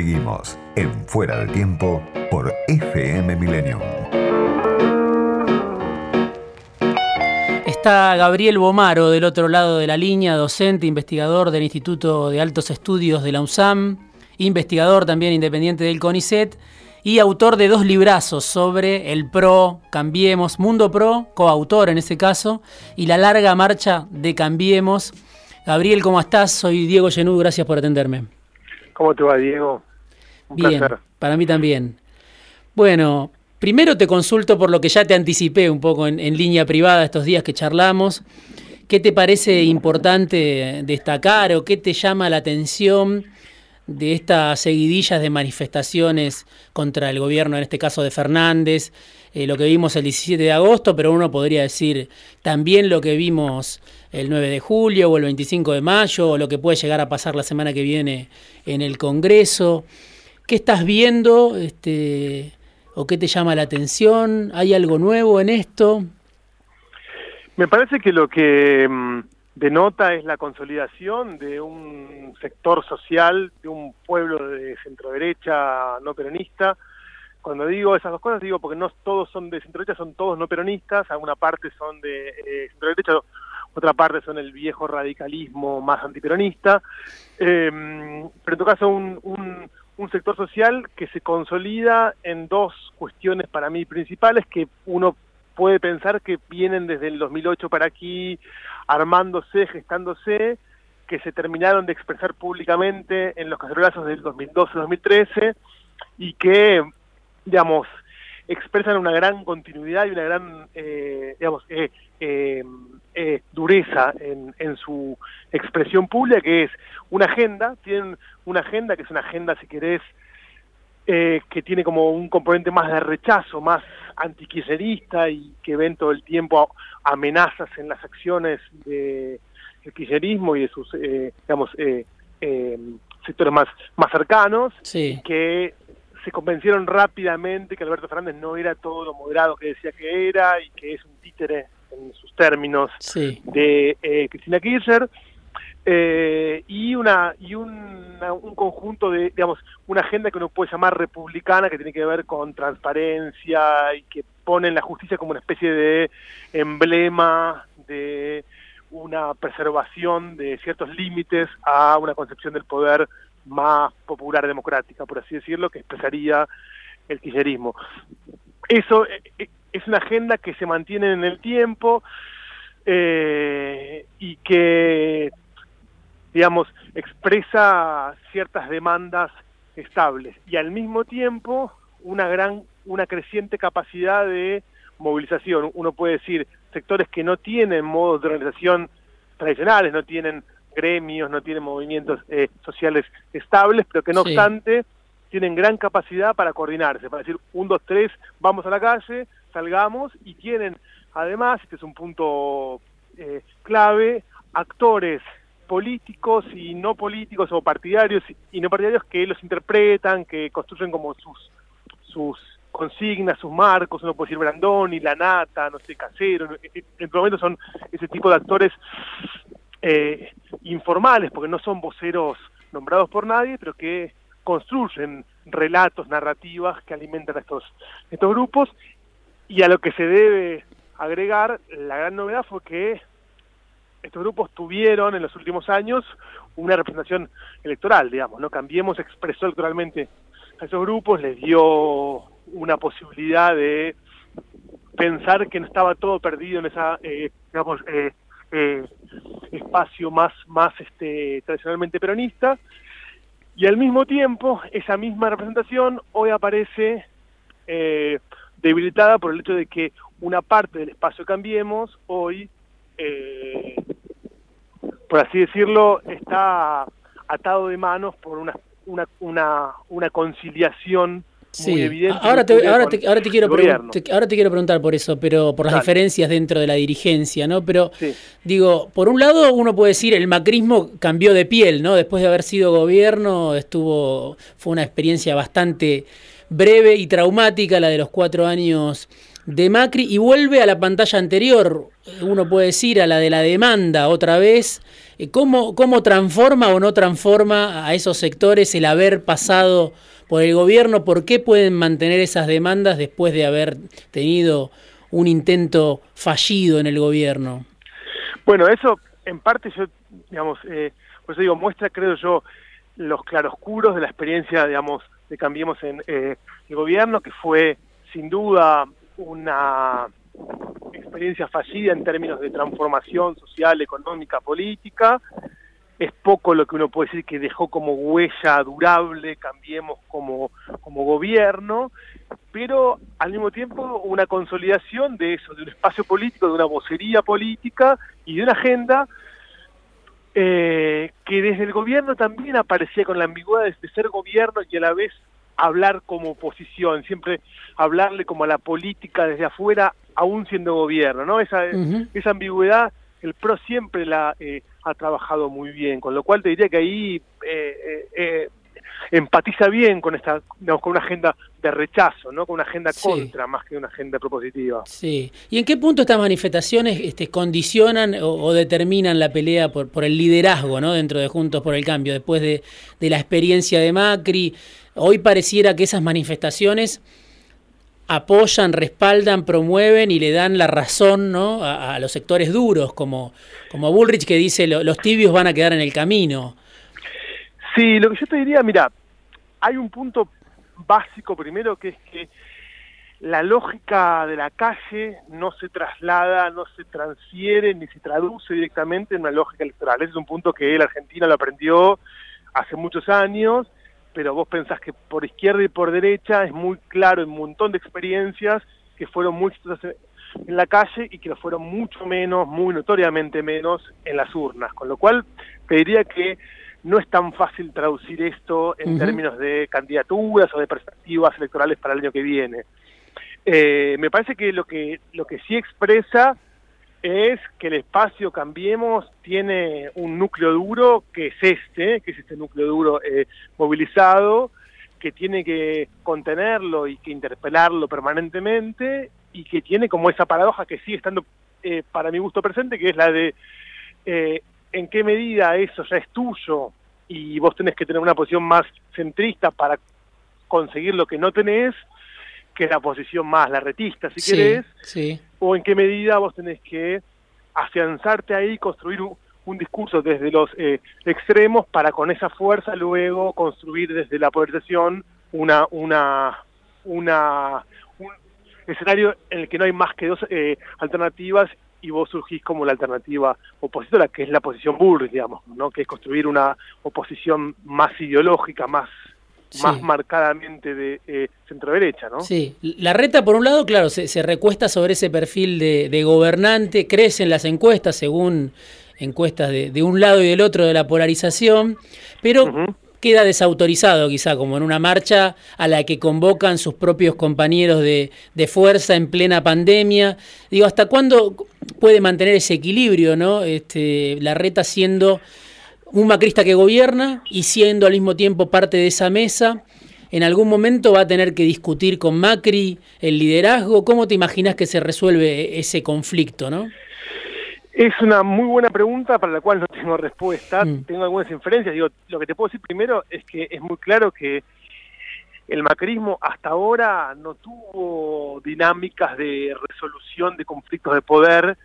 Seguimos en Fuera de Tiempo por FM Millennium. Está Gabriel Bomaro del otro lado de la línea, docente, investigador del Instituto de Altos Estudios de la USAM, investigador también independiente del CONICET y autor de dos librazos sobre el PRO, Cambiemos, Mundo PRO, coautor en ese caso, y la larga marcha de Cambiemos. Gabriel, ¿cómo estás? Soy Diego Genú, gracias por atenderme. ¿Cómo te va, Diego? Un Bien, para mí también. Bueno, primero te consulto por lo que ya te anticipé un poco en, en línea privada estos días que charlamos. ¿Qué te parece importante destacar o qué te llama la atención de estas seguidillas de manifestaciones contra el gobierno, en este caso de Fernández, eh, lo que vimos el 17 de agosto, pero uno podría decir también lo que vimos el 9 de julio o el 25 de mayo, o lo que puede llegar a pasar la semana que viene en el Congreso. ¿Qué estás viendo este, o qué te llama la atención? ¿Hay algo nuevo en esto? Me parece que lo que mm, denota es la consolidación de un sector social, de un pueblo de centroderecha no peronista. Cuando digo esas dos cosas, digo porque no todos son de centroderecha, son todos no peronistas, alguna parte son de eh, centroderecha, otra parte son el viejo radicalismo más antiperonista, eh, pero en todo caso un, un sector social que se consolida en dos cuestiones para mí principales que uno puede pensar que vienen desde el 2008 para aquí armándose, gestándose, que se terminaron de expresar públicamente en los cacerolazos del 2012-2013 y que, digamos, expresan una gran continuidad y una gran, eh, digamos, eh, eh, eh, dureza en, en, su expresión pública, que es una agenda, tienen una agenda que es una agenda, si querés, eh, que tiene como un componente más de rechazo, más antiquiserista y que ven todo el tiempo amenazas en las acciones del de kirchnerismo y de sus, eh, digamos, eh, eh, sectores más, más cercanos, sí. que se convencieron rápidamente que Alberto Fernández no era todo lo moderado que decía que era y que es un títere en sus términos sí. de eh, Cristina Kirchner eh, y una y una, un conjunto de digamos una agenda que uno puede llamar republicana que tiene que ver con transparencia y que pone la justicia como una especie de emblema de una preservación de ciertos límites a una concepción del poder más popular democrática por así decirlo que expresaría el kirchnerismo eso eh, es una agenda que se mantiene en el tiempo eh, y que digamos, expresa ciertas demandas estables y al mismo tiempo una gran, una creciente capacidad de movilización. Uno puede decir sectores que no tienen modos de organización tradicionales, no tienen gremios, no tienen movimientos eh, sociales estables, pero que no sí. obstante tienen gran capacidad para coordinarse, para decir, un, dos, tres, vamos a la calle, salgamos, y tienen además, este es un punto eh, clave, actores políticos y no políticos o partidarios y no partidarios que los interpretan, que construyen como sus sus consignas, sus marcos, uno puede decir Brandoni, La Nata, no sé, Casero, en este momento son ese tipo de actores eh, informales, porque no son voceros nombrados por nadie, pero que construyen relatos, narrativas que alimentan a estos, estos grupos, y a lo que se debe agregar, la gran novedad fue que estos grupos tuvieron en los últimos años una representación electoral, digamos, ¿no? Cambiemos expresó electoralmente a esos grupos, les dio una posibilidad de pensar que no estaba todo perdido en esa, eh, digamos, eh, eh, espacio más, más este, tradicionalmente peronista, y al mismo tiempo esa misma representación hoy aparece eh, debilitada por el hecho de que una parte del espacio Cambiemos hoy eh, por así decirlo, está atado de manos por una, una, una conciliación Sí. muy evidente. Ahora te, ahora, te, ahora, te quiero te, ahora te quiero preguntar por eso, pero por las Dale. diferencias dentro de la dirigencia, ¿no? Pero sí. digo, por un lado uno puede decir el macrismo cambió de piel, ¿no? Después de haber sido gobierno, estuvo, fue una experiencia bastante breve y traumática la de los cuatro años de Macri y vuelve a la pantalla anterior, uno puede decir, a la de la demanda otra vez. Eh, ¿Cómo, cómo transforma o no transforma a esos sectores el haber pasado por el gobierno? ¿Por qué pueden mantener esas demandas después de haber tenido un intento fallido en el gobierno? Bueno, eso en parte yo, digamos, eh, por eso digo, muestra, creo yo, los claroscuros de la experiencia, digamos, de Cambiemos en eh, el gobierno, que fue sin duda una experiencia fallida en términos de transformación social, económica, política. Es poco lo que uno puede decir que dejó como huella durable, cambiemos como, como gobierno, pero al mismo tiempo una consolidación de eso, de un espacio político, de una vocería política y de una agenda eh, que desde el gobierno también aparecía con la ambigüedad de ser gobierno y a la vez hablar como oposición, siempre hablarle como a la política desde afuera, aún siendo gobierno, ¿no? Esa, esa ambigüedad, el PRO siempre la eh, ha trabajado muy bien, con lo cual te diría que ahí eh, eh, empatiza bien con esta con una agenda de rechazo, ¿no? Con una agenda contra más que una agenda propositiva. Sí. ¿Y en qué punto estas manifestaciones este, condicionan o, determinan la pelea por, por el liderazgo, ¿no? Dentro de Juntos por el Cambio, después de, de la experiencia de Macri, hoy pareciera que esas manifestaciones apoyan, respaldan, promueven y le dan la razón ¿no? a, los sectores duros, como, como Bullrich que dice los tibios van a quedar en el camino. Sí, lo que yo te diría, mira, hay un punto básico primero que es que la lógica de la calle no se traslada, no se transfiere ni se traduce directamente en una lógica electoral. Ese es un punto que el Argentina lo aprendió hace muchos años, pero vos pensás que por izquierda y por derecha es muy claro en un montón de experiencias que fueron muy en la calle y que lo fueron mucho menos, muy notoriamente menos en las urnas. Con lo cual, te diría que no es tan fácil traducir esto en términos de candidaturas o de perspectivas electorales para el año que viene. Eh, me parece que lo que lo que sí expresa es que el espacio Cambiemos tiene un núcleo duro que es este, que es este núcleo duro eh, movilizado, que tiene que contenerlo y que interpelarlo permanentemente y que tiene como esa paradoja que sigue estando eh, para mi gusto presente, que es la de en qué medida eso ya es tuyo y vos tenés que tener una posición más centrista para conseguir lo que no tenés, que la posición más la retista, si querés, o en qué medida vos tenés que afianzarte ahí, construir un, discurso desde los eh, extremos para con esa fuerza luego construir desde la polarización una una una un escenario en el que no hay más que dos eh, alternativas y vos surgís como la alternativa opositora, que es la posición Bullrich, digamos, ¿no? que es construir una oposición más ideológica, más más marcadamente de eh, centro-derecha, ¿no? Sí, la reta, por un lado, claro, se, recuesta sobre ese perfil de, gobernante, crecen las encuestas según encuestas de, un lado y del otro de la polarización, pero queda desautorizado quizá, como en una marcha a la que convocan sus propios compañeros de, fuerza en plena pandemia. Digo, ¿hasta cuándo puede mantener ese equilibrio, no? Este, la reta siendo un macrista que gobierna y siendo al mismo tiempo parte de esa mesa. ¿En algún momento va a tener que discutir con Macri el liderazgo? ¿Cómo te imaginas que se resuelve ese conflicto, no? Es una muy buena pregunta para la cual no tengo respuesta. Mm. Tengo algunas inferencias. Digo, lo que te puedo decir primero es que es muy claro que el macrismo hasta ahora no tuvo dinámicas de resolución de conflictos de poder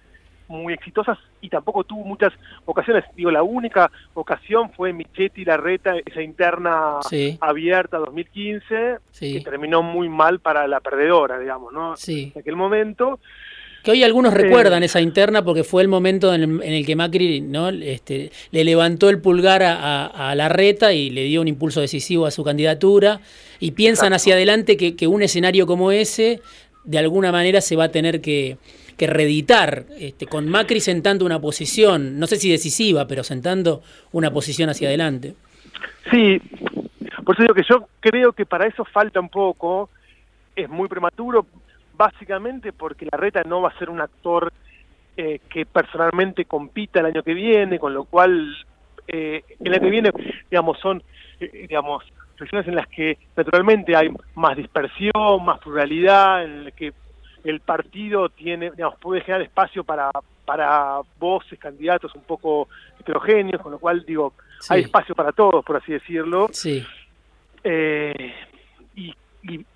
muy exitosas y tampoco tuvo muchas ocasiones. Digo, la única ocasión fue Michetti Larreta, esa interna abierta 2015, que terminó muy mal para la perdedora, digamos, ¿no? Sí. En aquel momento. Que hoy algunos recuerdan esa interna porque fue el momento en el, que Macri ¿no? este, le levantó el pulgar a, a, la reta y le dio un impulso decisivo a su candidatura y piensan hacia adelante que, un escenario como ese de alguna manera se va a tener que, que reeditar, este, con Macri sentando una posición, no sé si decisiva, pero sentando una posición hacia adelante. Sí, por eso digo que yo creo que para eso falta un poco, es muy prematuro, básicamente porque la reta no va a ser un actor eh, que personalmente compita el año que viene, con lo cual eh, el año que viene, digamos, son, eh, digamos, regiones en las que naturalmente hay más dispersión, más pluralidad, en las que el partido tiene, digamos, puede generar espacio para, para voces, candidatos un poco heterogéneos, con lo cual, digo, hay espacio para todos, por así decirlo. Sí. Eh, y,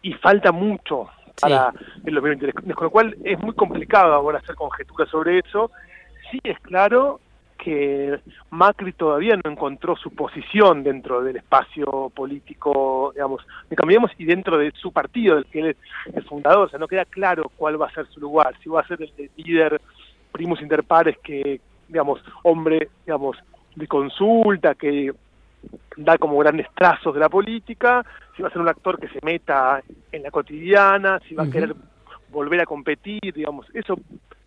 y, falta mucho para el 2023, con lo cual es muy complicado ahora hacer conjeturas sobre eso. Sí es claro que Macri todavía no encontró su posición dentro del espacio político, digamos, de Cambiemos y dentro de su partido, del que él es el fundador, o sea, no queda claro cuál va a ser su lugar, si va a ser el líder primus inter pares que, digamos, hombre, digamos, de consulta, que da como grandes trazos de la política, si va a ser un actor que se meta en la cotidiana, si va a querer volver a competir, digamos, eso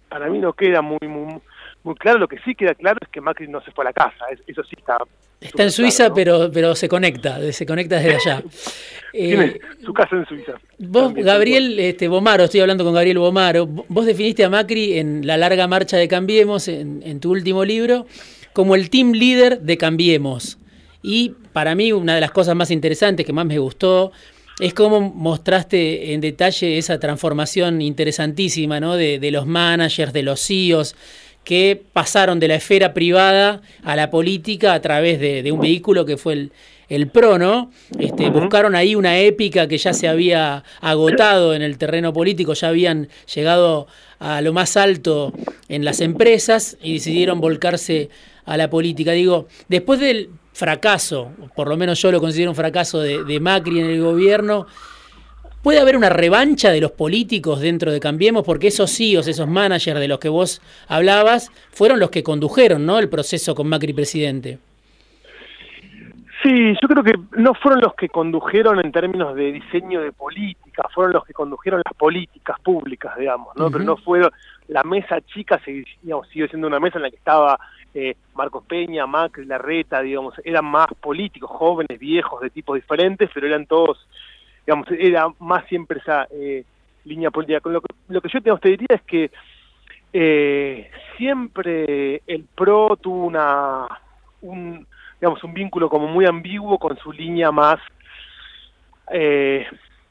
para mí no queda muy, muy, muy claro. Lo que sí queda claro es que Macri no se fue a la casa, eso sí está. Está en Suiza, pero, pero se conecta, se conecta desde allá. Tiene eh, su casa en Suiza. Vos, Gabriel este, Bomaro, estoy hablando con Gabriel Bomaro, vos definiste a Macri en La larga marcha de Cambiemos, en, en tu último libro, como el team leader de Cambiemos. Y para mí una de las cosas más interesantes que más me gustó es cómo mostraste en detalle esa transformación interesantísima ¿no? de, los managers, de los CEOs, que pasaron de la esfera privada a la política a través de, un vehículo que fue el, el PRO, ¿no? Este, buscaron ahí una épica que ya se había agotado en el terreno político, ya habían llegado a lo más alto en las empresas y decidieron volcarse a la política. Digo, después del fracaso, por lo menos yo lo considero un fracaso de, Macri en el gobierno, ¿puede haber una revancha de los políticos dentro de Cambiemos? Porque esos CEOs, esos managers de los que vos hablabas, fueron los que condujeron ¿no? el proceso con Macri presidente. Sí, yo creo que no fueron los que condujeron en términos de diseño de política, fueron los que condujeron las políticas públicas, digamos, ¿no? Pero no fue la mesa chica, digamos, siguió siendo una mesa en la que estaba eh, Marcos Peña, Macri, Larreta, digamos, eran más políticos, jóvenes, viejos, de tipos diferentes, pero eran todos, digamos, era más siempre esa eh, línea política. Lo que, lo que yo te, diría es que eh, siempre el PRO tuvo una, un, digamos, un vínculo como muy ambiguo con su línea más,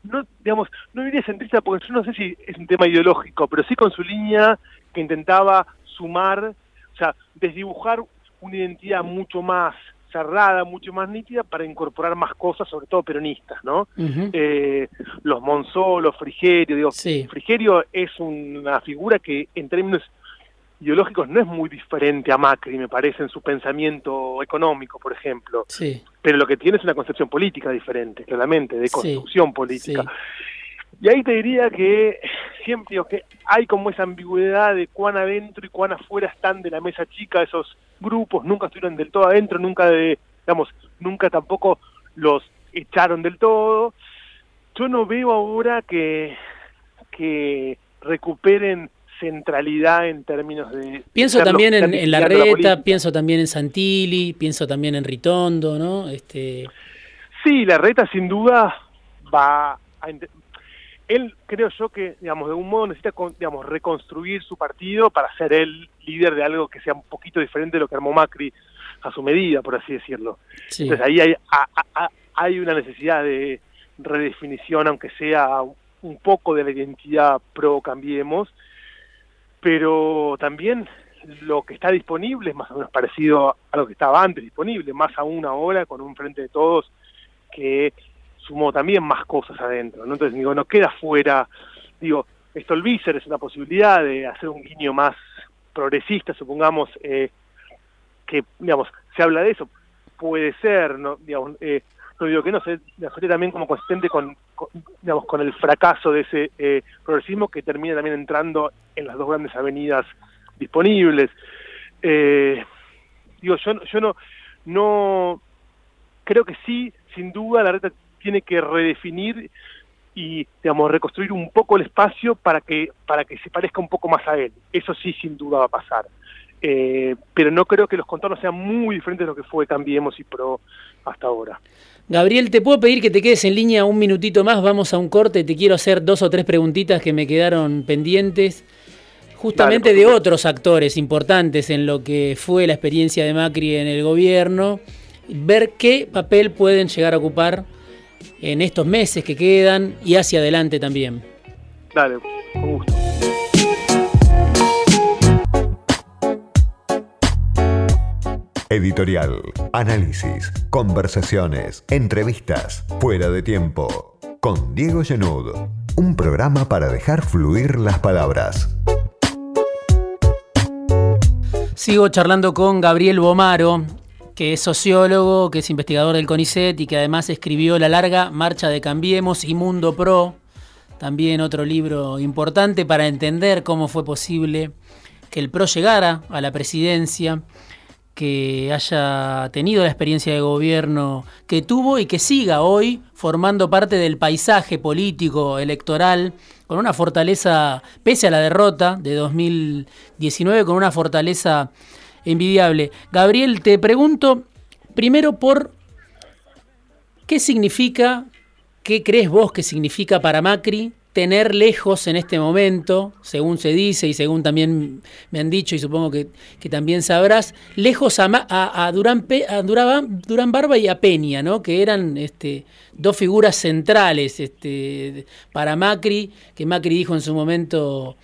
no, digamos, no diría centrista porque yo no sé si es un tema ideológico, pero sí con su línea que intentaba sumar o sea, desdibujar una identidad mucho más cerrada, mucho más nítida para incorporar más cosas, sobre todo peronistas, ¿no? eh, los Monzó, Frigerio, digo, Frigerio es una figura que en términos ideológicos no es muy diferente a Macri, me parece, en su pensamiento económico, por ejemplo. Sí. Pero lo que tiene es una concepción política diferente, claramente, de construcción política. Y ahí te diría que siempre que hay como esa ambigüedad de cuán adentro y cuán afuera están de la mesa chica esos grupos, nunca estuvieron del todo adentro, nunca de, digamos, nunca tampoco los echaron del todo. Yo no veo ahora que, que recuperen centralidad en términos de... Pienso también en, la Reta, pienso también en Santilli, pienso también en Ritondo, ¿no? Este... Sí, la Reta sin duda va a, él creo yo que, digamos, de algún modo necesita, digamos, reconstruir su partido para ser el líder de algo que sea un poquito diferente de lo que armó Macri a su medida, por así decirlo. Entonces ahí hay, hay una necesidad de redefinición, aunque sea un poco de la identidad pro Cambiemos, pero también lo que está disponible es más o menos parecido a lo que estaba antes disponible, más aún ahora con un frente de todos que sumó también más cosas adentro, ¿no? Entonces digo, no queda fuera, digo, Stolbizer es una posibilidad de hacer un guiño más progresista, supongamos, eh, que, digamos, se habla de eso, puede ser, no, digamos, eh, no digo que no, se sería también como consistente con, digamos, con el fracaso de ese eh, progresismo que termina también entrando en las dos grandes avenidas disponibles. Eh, digo, yo, yo no, no, creo que sí, sin duda, la red tiene que redefinir y digamos reconstruir un poco el espacio para que para que se parezca un poco más a él. Eso sí sin duda va a pasar. Eh, pero no creo que los contornos sean muy diferentes de lo que fue Cambiemos y Pro hasta ahora. Gabriel, te puedo pedir que te quedes en línea un minutito más, vamos a un corte, te quiero hacer dos o tres preguntitas que me quedaron pendientes, justamente de otros actores importantes en lo que fue la experiencia de Macri en el gobierno, ver qué papel pueden llegar a ocupar en estos meses que quedan y hacia adelante también. Dale. con gusto. Editorial, análisis, conversaciones, entrevistas, fuera de tiempo. Con Diego Genud, un programa para dejar fluir las palabras. Sigo charlando con Gabriel Bomaro, que es sociólogo, que es investigador del CONICET y que además escribió La larga marcha de Cambiemos y Mundo Pro, también otro libro importante para entender cómo fue posible que el PRO llegara a la presidencia que haya tenido la experiencia de gobierno que tuvo y que siga hoy formando parte del paisaje político electoral con una fortaleza, pese a la derrota de 2019, con una fortaleza envidiable. Gabriel, te pregunto primero por qué significa, qué crees vos que significa para Macri tener lejos en este momento, según se dice y según también me han dicho y supongo que, también sabrás, lejos a, Durán, a Durán, Barba y a Peña, ¿no? que eran este, dos figuras centrales este, para Macri, que Macri dijo en su momento...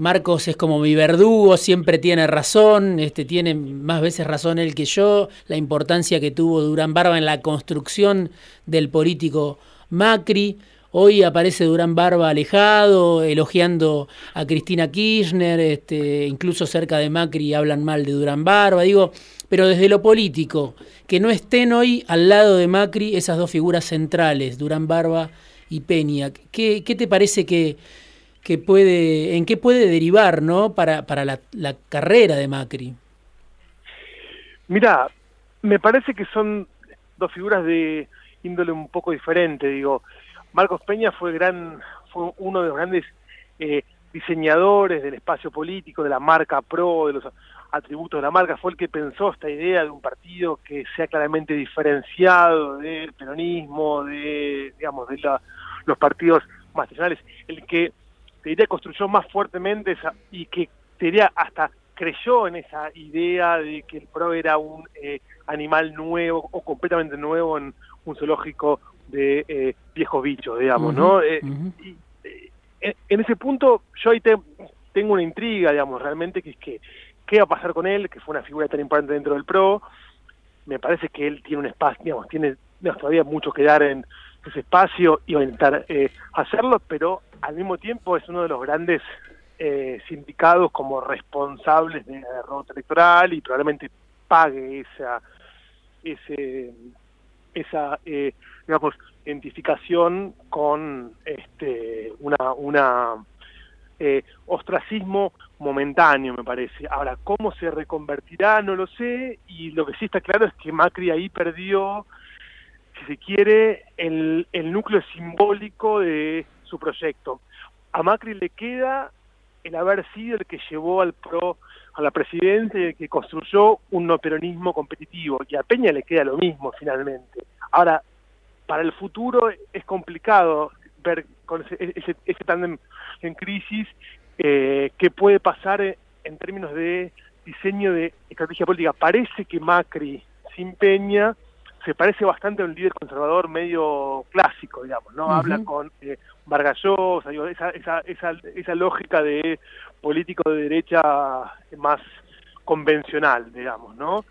Marcos es como mi verdugo, siempre tiene razón, este, tiene más veces razón él que yo, la importancia que tuvo Durán Barba en la construcción del político Macri. Hoy aparece Durán Barba alejado, elogiando a Cristina Kirchner, este, incluso cerca de Macri hablan mal de Durán Barba, digo, pero desde lo político, que no estén hoy al lado de Macri esas dos figuras centrales, Durán Barba y Peña. ¿Qué, te parece que, que, puede, en qué puede derivar ¿no? para, para la, la carrera de Macri? Mira, me parece que son dos figuras de índole un poco diferente, digo. Marcos Peña fue gran, fue uno de los grandes eh, diseñadores del espacio político, de la marca PRO, de los atributos de la marca, fue el que pensó esta idea de un partido que sea claramente diferenciado del peronismo, de, digamos, de los partidos más tradicionales, el que te diría construyó más fuertemente esa, y que te diría hasta creyó en esa idea de que el PRO era un eh, animal nuevo o completamente nuevo en un zoológico de eh, viejos bichos, digamos, ¿no? Eh, eh, en ese punto yo ahí tengo una intriga, digamos, realmente, que es que qué va a pasar con él, que fue una figura tan importante dentro del PRO. Me parece que él tiene un espacio, digamos, tiene todavía mucho que dar en ese espacio y a intentar hacerlo, pero al mismo tiempo es uno de los grandes sindicados como responsables de la derrota electoral y probablemente pague esa ese esa eh, digamos identificación con este una una eh, ostracismo momentáneo me parece. Ahora cómo se reconvertirá no lo sé y lo que sí está claro es que Macri ahí perdió si se quiere el, el núcleo simbólico de su proyecto a Macri le queda el haber sido el que llevó al PRO a la presidencia y que construyó un no peronismo competitivo. Y a Peña le queda lo mismo finalmente. Ahora, para el futuro es complicado ver con ese, ese, tándem en crisis eh, qué puede pasar en términos de diseño de estrategia política. Parece que Macri sin Peña se parece bastante a un líder conservador medio clásico, digamos, ¿no? Habla con eh, Vargas esa, esa, esa, esa lógica de político de derecha más convencional, digamos, ¿no?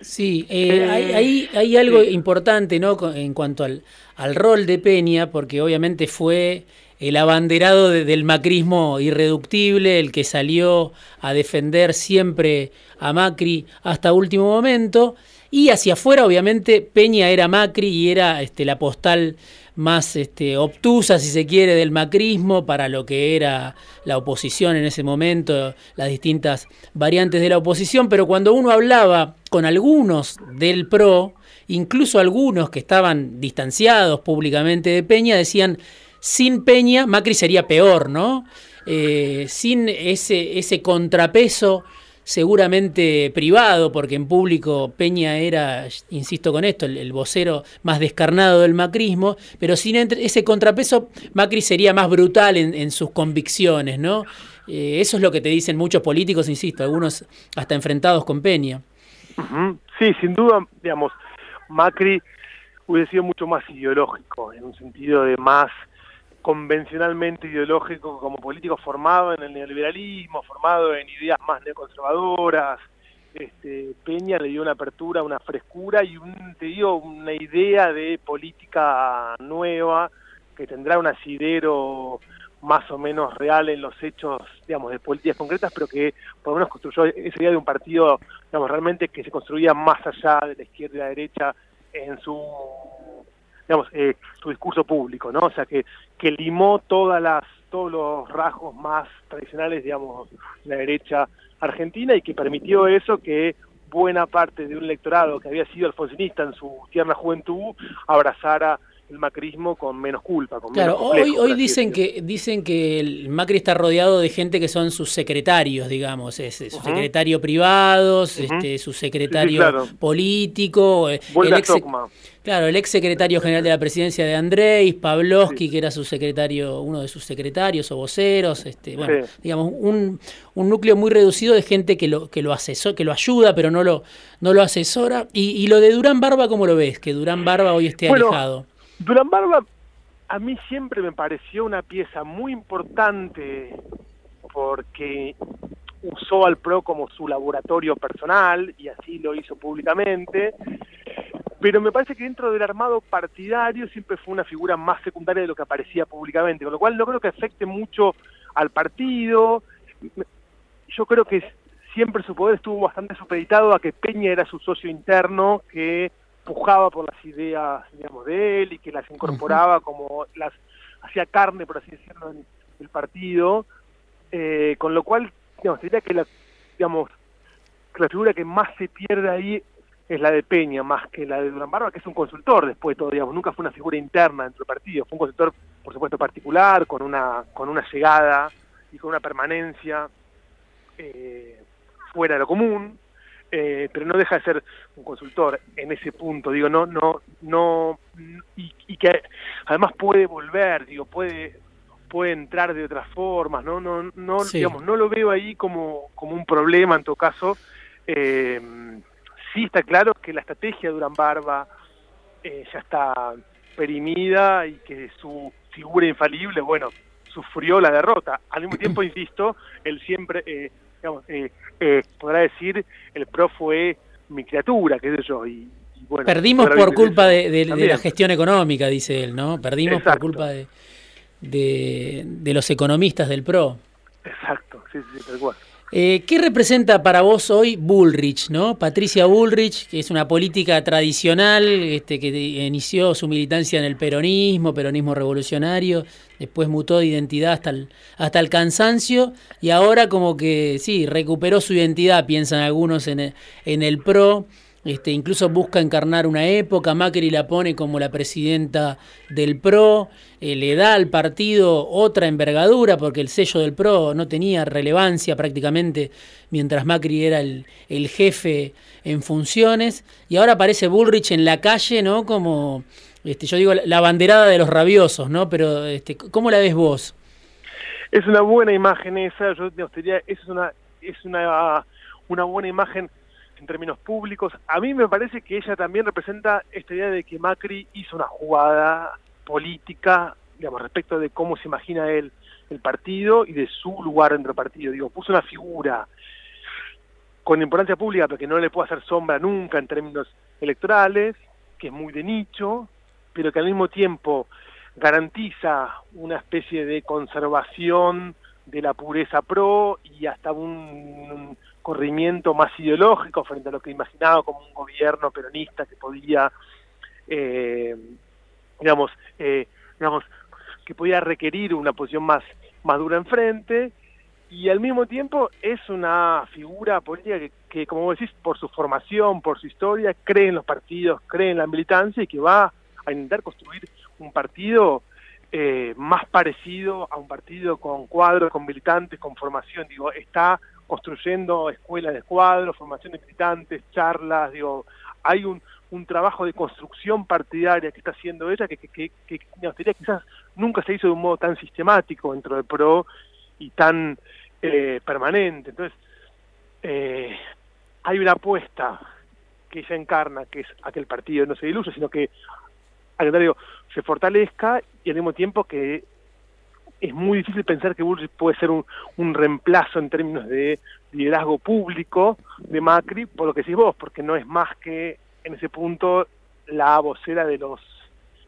Sí, eh, hay, hay, algo importante ¿no? en cuanto al, al, rol de Peña, porque obviamente fue el abanderado del macrismo irreductible, el que salió a defender siempre a Macri hasta último momento, y hacia afuera obviamente Peña era Macri y era este, la postal más este, obtusa, si se quiere, del macrismo para lo que era la oposición en ese momento, las distintas variantes de la oposición, pero cuando uno hablaba con algunos del PRO, incluso algunos que estaban distanciados públicamente de Peña, decían, sin Peña Macri sería peor, ¿no? Eh, sin ese, ese contrapeso seguramente privado, porque en público Peña era, insisto con esto, el, vocero más descarnado del macrismo, pero sin ese contrapeso, Macri sería más brutal en, sus convicciones, ¿no? Eh, eso es lo que te dicen muchos políticos, insisto, algunos hasta enfrentados con Peña. Sí, sin duda, digamos, Macri hubiese sido mucho más ideológico, en un sentido de más convencionalmente ideológico como político formado en el neoliberalismo, formado en ideas más neoconservadoras. Este, Peña le dio una apertura, una frescura y un, te digo, una idea de política nueva que tendrá un asidero más o menos real en los hechos, digamos, de políticas concretas, pero que por lo menos construyó esa idea de un partido, digamos, realmente que se construía más allá de la izquierda y la derecha en su digamos, eh, su discurso público, ¿no? O sea, que, que limó todas las, todos los rasgos más tradicionales, digamos, de la derecha argentina y que permitió eso que buena parte de un electorado que había sido alfonsinista en su tierna juventud abrazara el macrismo con menos culpa. Con claro, hoy, hoy dicen que dicen que el Macri está rodeado de gente que son sus secretarios, digamos, es, su secretario privado, este, su secretario político, eh, el ex, Claro, el ex secretario general de la presidencia de Andrés, Pavlovsky, que era su secretario, uno de sus secretarios o voceros, este, bueno, digamos, un, un, núcleo muy reducido de gente que lo, que lo asesora, que lo ayuda, pero no lo, no lo asesora. Y, lo de Durán Barba, ¿cómo lo ves? Que Durán Barba hoy esté alejado. Durán Barba a mí siempre me pareció una pieza muy importante porque usó al PRO como su laboratorio personal y así lo hizo públicamente pero me parece que dentro del armado partidario siempre fue una figura más secundaria de lo que aparecía públicamente, con lo cual no creo que afecte mucho al partido. Yo creo que siempre su poder estuvo bastante supeditado a que Peña era su socio interno que pujaba por las ideas, digamos, de él y que las incorporaba como las hacía carne, por así decirlo, en el partido, eh, con lo cual, digamos, diría que la, digamos, la figura que más se pierde ahí es la de Peña más que la de Durán Barba, que es un consultor después todo, digamos, nunca fue una figura interna dentro del partido, fue un consultor, por supuesto, particular, con una, con una llegada y con una permanencia eh, fuera de lo común, eh, pero no deja de ser un consultor en ese punto, digo, no, no, no, y, que además puede volver, digo, puede puede entrar de otras formas, no, no, no, digamos, no lo veo ahí como, como un problema en todo caso, eh, sí está claro que la estrategia de Durán Barba eh, ya está perimida y que su figura infalible, bueno, sufrió la derrota. Al mismo tiempo, insisto, él siempre, eh, digamos, eh, podrá decir, el pro fue mi criatura, qué sé yo, y, bueno, Perdimos por culpa de, la gestión económica, dice él, ¿no? Perdimos por culpa de, de, los economistas del PRO. Exacto, sí, sí, tal cual. Eh, ¿Qué representa para vos hoy Bullrich, no? Patricia Bullrich, que es una política tradicional, este, que inició su militancia en el peronismo, peronismo revolucionario, después mutó de identidad hasta el, hasta el cansancio y ahora como que sí, recuperó su identidad, piensan algunos en en el PRO. Este, incluso busca encarnar una época, Macri la pone como la presidenta del PRO, eh, le da al partido otra envergadura porque el sello del PRO no tenía relevancia prácticamente mientras Macri era el, jefe en funciones y ahora aparece Bullrich en la calle, ¿no? Como, este, yo digo, la banderada de los rabiosos, ¿no? Pero, este, ¿cómo la ves vos? Es una buena imagen esa, yo diría, es una, es una, una buena imagen en términos públicos. A mí me parece que ella también representa esta idea de que Macri hizo una jugada política, digamos, respecto de cómo se imagina él el partido y de su lugar dentro del partido. Digo, puso una figura con importancia pública, pero que no le puede hacer sombra nunca en términos electorales, que es muy de nicho, pero que al mismo tiempo garantiza una especie de conservación de la pureza pro y hasta un, corrimiento más ideológico frente a lo que imaginaba como un gobierno peronista que podía, eh, digamos, eh, digamos, que podía requerir una posición más, más dura enfrente y al mismo tiempo es una figura política que, como decís, por su formación, por su historia, cree en los partidos, cree en la militancia y que va a intentar construir un partido eh, más parecido a un partido con cuadros, con militantes, con formación. Digo, está construyendo escuelas de cuadros, formación de militantes, charlas, digo, hay un, un trabajo de construcción partidaria que está haciendo ella que, que, que, que quizás nunca se hizo de un modo tan sistemático dentro del PRO y tan eh, permanente. Entonces, eh, hay una apuesta que ella encarna, que es a que el partido no se diluya, sino que, al contrario, se fortalezca y al mismo tiempo que es muy difícil pensar que Bullrich puede ser un, un reemplazo en términos de liderazgo público de Macri, por lo que decís vos, porque no es más que en ese punto la vocera de los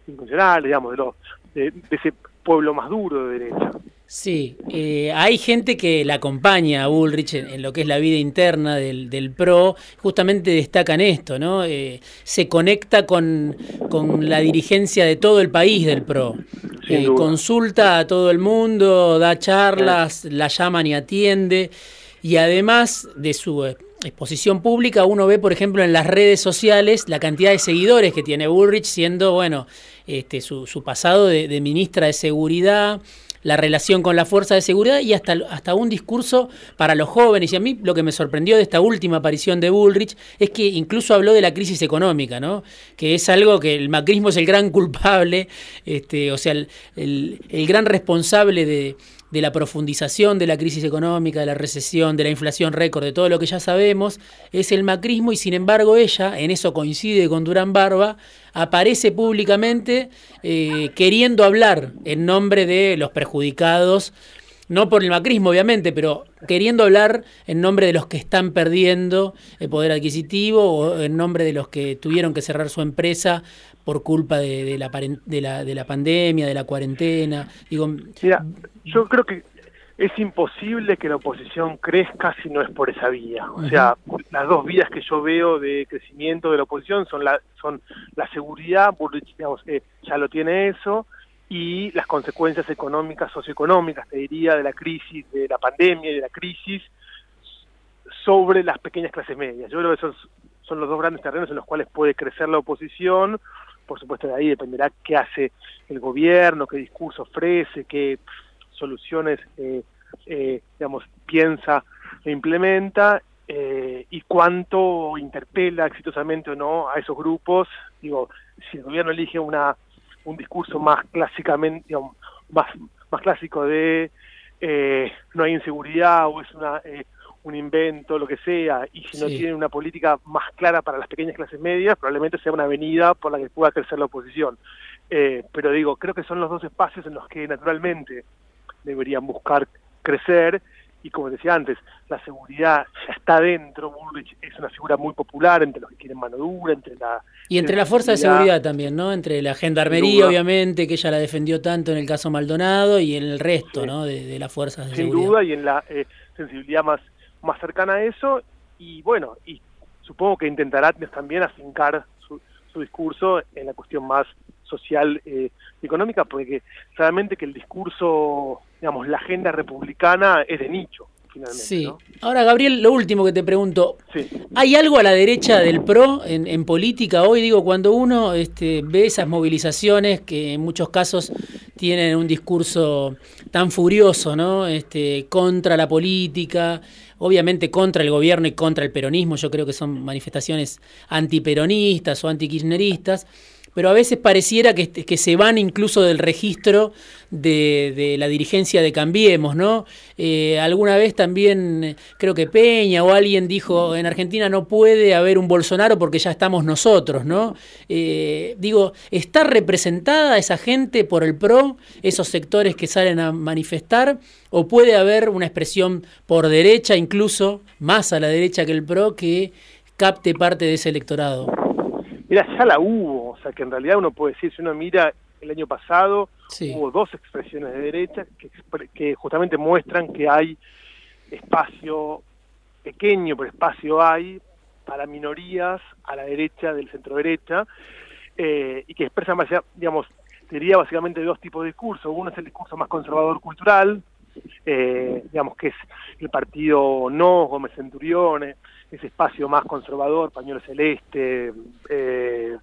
incondicionales, digamos, de, los, de, ese pueblo más duro de derecha. Sí, eh, hay gente que la acompaña a Bullrich en, lo que es la vida interna del, del PRO, justamente destacan esto, ¿no? Eh, se conecta con, con, la dirigencia de todo el país del PRO, eh, consulta a todo el mundo, da charlas, la llaman y atiende, y además de su exposición pública, uno ve, por ejemplo, en las redes sociales la cantidad de seguidores que tiene Bullrich, siendo, bueno, este, su, su pasado de, ministra de Seguridad, la relación con la fuerza de seguridad y hasta, hasta un discurso para los jóvenes. Y a mí lo que me sorprendió de esta última aparición de Bullrich es que incluso habló de la crisis económica, ¿no? que es algo que el macrismo es el gran culpable, este, o sea, el gran responsable de de la profundización de la crisis económica, de la recesión, de la inflación récord, de todo lo que ya sabemos, es el macrismo y sin embargo ella, en eso coincide con Durán Barba, aparece públicamente eh, queriendo hablar en nombre de los perjudicados, no por el macrismo obviamente, pero queriendo hablar en nombre de los que están perdiendo el poder adquisitivo o en nombre de los que tuvieron que cerrar su empresa por culpa de, la, de, la, de la pandemia, de la cuarentena. Digo, Mira, yo creo que es imposible que la oposición crezca si no es por esa vía. O sea, las dos vías que yo veo de crecimiento de la oposición son la, son la seguridad, digamos, eh, ya lo tiene eso, y las consecuencias económicas, socioeconómicas, te diría, de la crisis, de la pandemia y de la crisis sobre las pequeñas clases medias. Yo creo que esos son los dos grandes terrenos en los cuales puede crecer la oposición por supuesto de ahí dependerá qué hace el gobierno, qué discurso ofrece, qué soluciones, eh, eh, digamos, piensa e implementa eh, y cuánto interpela exitosamente o no a esos grupos. Digo, si el gobierno elige una un discurso más clásicamente, digamos, más, más clásico de no hay inseguridad o es una un invento, lo que sea, y si no tiene una política más clara para las pequeñas clases medias, probablemente sea una avenida por la que pueda crecer la oposición. Eh, pero digo, creo que son los dos espacios en los que naturalmente deberían buscar crecer y como decía antes, la seguridad ya está dentro, Bullrich es una figura muy popular entre los que quieren mano dura, entre la... Y entre la fuerza de seguridad también, ¿no? Entre la gendarmería, obviamente, que ella la defendió tanto en el caso Maldonado y en el resto, ¿no? De, las fuerzas de seguridad. Sin duda, y en la eh, sensibilidad más más cercana a eso y bueno, y supongo que intentará también afincar su, su discurso en la cuestión más social eh, y económica, porque realmente que el discurso, digamos, la agenda republicana es de nicho. Sí. Ahora, Gabriel, lo último que te pregunto. ¿Hay algo a la derecha del PRO en, política hoy? Digo, cuando uno este, ve esas movilizaciones que en muchos casos tienen un discurso tan furioso, ¿no? Este, contra la política, obviamente contra el gobierno y contra el peronismo, yo creo que son manifestaciones antiperonistas o antikirchneristas pero a veces pareciera que, que se van incluso del registro de, la dirigencia de Cambiemos, ¿no? Eh, alguna vez también eh, creo que Peña o alguien dijo, en Argentina no puede haber un Bolsonaro porque ya estamos nosotros, ¿no? Eh, digo, ¿está representada esa gente por el PRO, esos sectores que salen a manifestar? ¿O puede haber una expresión por derecha, incluso más a la derecha que el PRO, que capte parte de ese electorado? Mira, ya la hubo, sea que en realidad uno puede decir, si uno mira el año pasado, hubo dos expresiones de derecha que, que justamente muestran que hay espacio pequeño, pero espacio hay para minorías a la derecha del centro derecha eh, y que expresan, digamos, diría básicamente dos tipos de discursos. Uno es el discurso más conservador cultural, eh, digamos que es el partido No, Gómez Centuriones, ese espacio más conservador, pañuelo celeste, eh,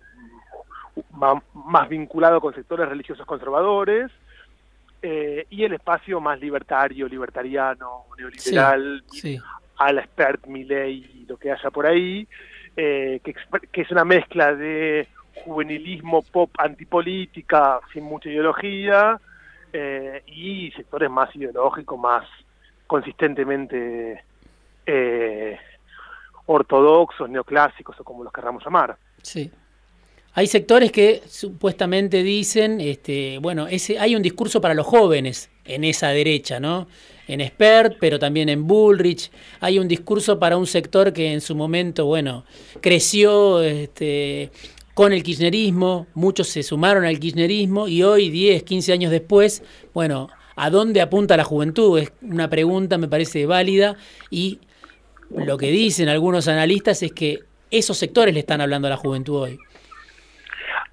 más, vinculado con sectores religiosos conservadores, eh, y el espacio más libertario, libertariano, neoliberal, a la expert Milley y lo que haya por ahí, eh, que, que es una mezcla de juvenilismo pop antipolítica sin mucha ideología y sectores más ideológicos, más consistentemente eh, ortodoxos, neoclásicos o como los querramos llamar. Sí. Hay sectores que supuestamente dicen, este, bueno, ese, hay un discurso para los jóvenes en esa derecha, ¿no? En Spert, pero también en Bullrich. Hay un discurso para un sector que en su momento, bueno, creció este, con el kirchnerismo, muchos se sumaron al kirchnerismo y hoy, 10, 15 años después, bueno, ¿a dónde apunta la juventud? Es una pregunta, me parece válida y lo que dicen algunos analistas es que esos sectores le están hablando a la juventud hoy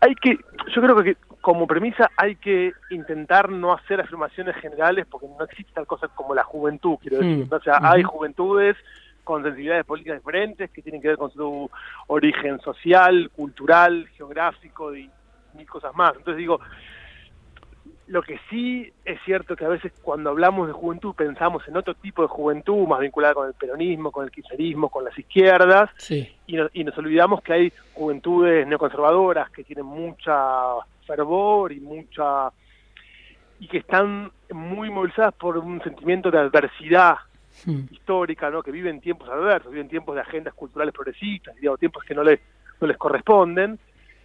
hay que, yo creo que como premisa hay que intentar no hacer afirmaciones generales porque no existe tal cosa como la juventud, quiero decir. Hmm. O sea, hay juventudes con sensibilidades políticas diferentes que tienen que ver con su origen social, cultural, geográfico y mil cosas más. Entonces digo, lo que sí es cierto que a veces cuando hablamos de juventud pensamos en otro tipo de juventud más vinculada con el peronismo, con el kirchnerismo, con las izquierdas, y, nos olvidamos que hay juventudes neoconservadoras que tienen mucha fervor y mucha y que están muy movilizadas por un sentimiento de adversidad hmm. histórica, ¿no? que viven tiempos adversos, viven tiempos de agendas culturales progresistas, digamos, tiempos que no les, no les corresponden,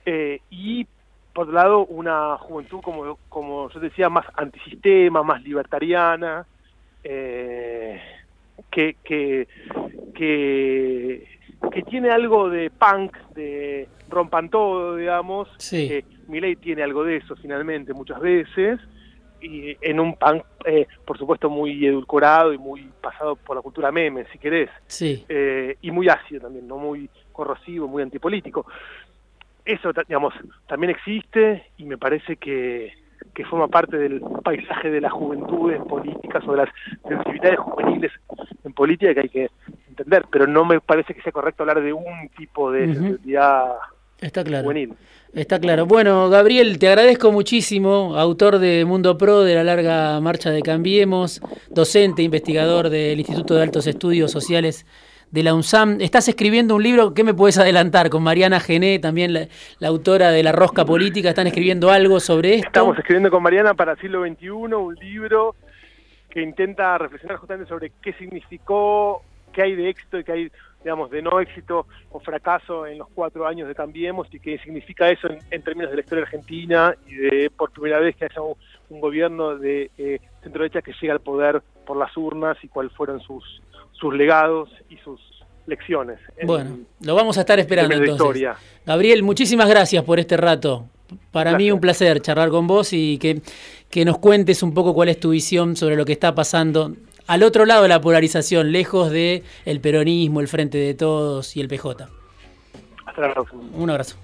eh, y por otro lado, una juventud, como, como yo decía, más antisistema, más libertariana, eh, que, que, que, tiene algo de punk, de rompan todo, digamos. Sí. Eh, ley tiene algo de eso finalmente muchas veces, y en un punk, eh, por supuesto, muy edulcorado y muy pasado por la cultura meme, si querés. Sí. Eh, y muy ácido también, no muy corrosivo, muy antipolítico eso, digamos, también existe y me parece que, forma parte del paisaje de las juventudes políticas o de las sensibilidades juveniles en política que hay que entender, pero no me parece que sea correcto hablar de un tipo de sensibilidad Está claro. juvenil. Está claro. Bueno, Gabriel, te agradezco muchísimo, autor de Mundo Pro, de la larga marcha de Cambiemos, docente, investigador del Instituto de Altos Estudios Sociales de la UNSAM. Estás escribiendo un libro, ¿qué me puedes adelantar? Con Mariana Gené, también la, autora de La Rosca Política, ¿están escribiendo algo sobre esto? Estamos escribiendo con Mariana para siglo XXI un libro que intenta reflexionar justamente sobre qué significó, qué hay de éxito y qué hay, digamos, de no éxito o fracaso en los cuatro años de Cambiemos y qué significa eso en, términos de la historia argentina y de por primera vez que haya un, gobierno de eh, centro derecha que llega al poder por las urnas y cuáles fueron sus sus legados y sus lecciones. Bueno, lo vamos a estar esperando entonces. Gabriel, muchísimas gracias por este rato. Para mí un placer charlar con vos y que, que nos cuentes un poco cuál es tu visión sobre lo que está pasando al otro lado de la polarización, lejos de el peronismo, el Frente de Todos y el PJ. Hasta la próxima. Un abrazo.